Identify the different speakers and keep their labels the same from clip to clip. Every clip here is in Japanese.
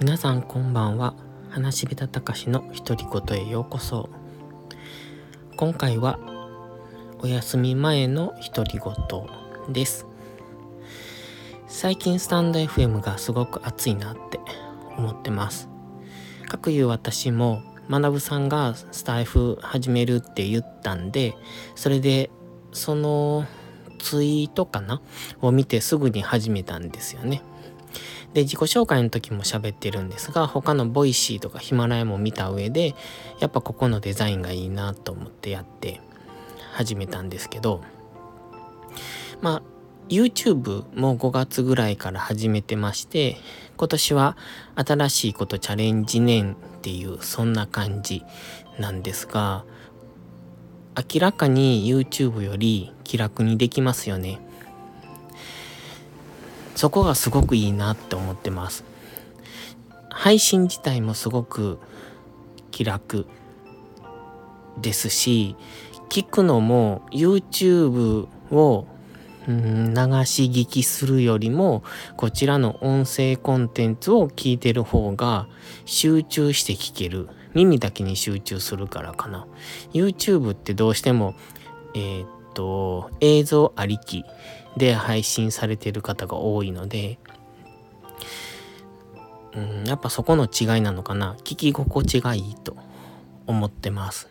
Speaker 1: 皆さんこんばんは。話し下手たかしの独り言へようこそ。今回はお休み前の独り言です。最近スタンド FM がすごく熱いなって思ってます。かくいう私も学さんがスタイフ始めるって言ったんでそれでそのツイートかな？を見てすぐに始めたんですよね。で自己紹介の時も喋ってるんですが他の Voicy とかヒマラヤも見た上でやっぱここのデザインがいいなと思ってやって始めたんですけどまあ YouTube も5月ぐらいから始めてまして今年は新しいことチャレンジ年っていうそんな感じなんですが明らかに YouTube より気楽にできますよね。そこがすごくいいなって思ってます。配信自体もすごく気楽ですし聞くのも YouTube を流し聞きするよりもこちらの音声コンテンツを聞いてる方が集中して聞ける。耳だけに集中するからかな YouTube ってどうしてもえー、っと映像ありきで配信されてる方が多いので、うん、やっぱそこの違いなのかな聞き心地がいいと思ってます。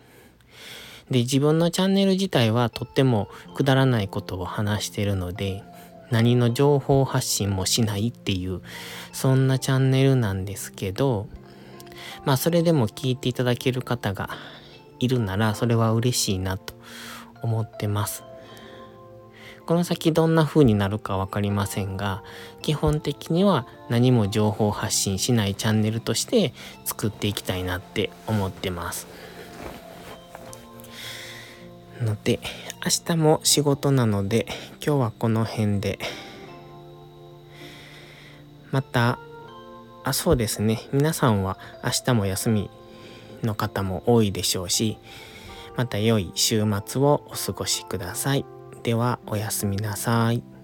Speaker 1: で自分のチャンネル自体はとってもくだらないことを話してるので何の情報発信もしないっていうそんなチャンネルなんですけどまあそれでも聞いていただける方がいるならそれは嬉しいなと思ってます。この先どんな風になるか分かりませんが基本的には何も情報発信しないチャンネルとして作っていきたいなって思ってます。ので明日も仕事なので今日はこの辺でまたあそうですね皆さんは明日も休みの方も多いでしょうしまた良い週末をお過ごしください。ではおやすみなさい。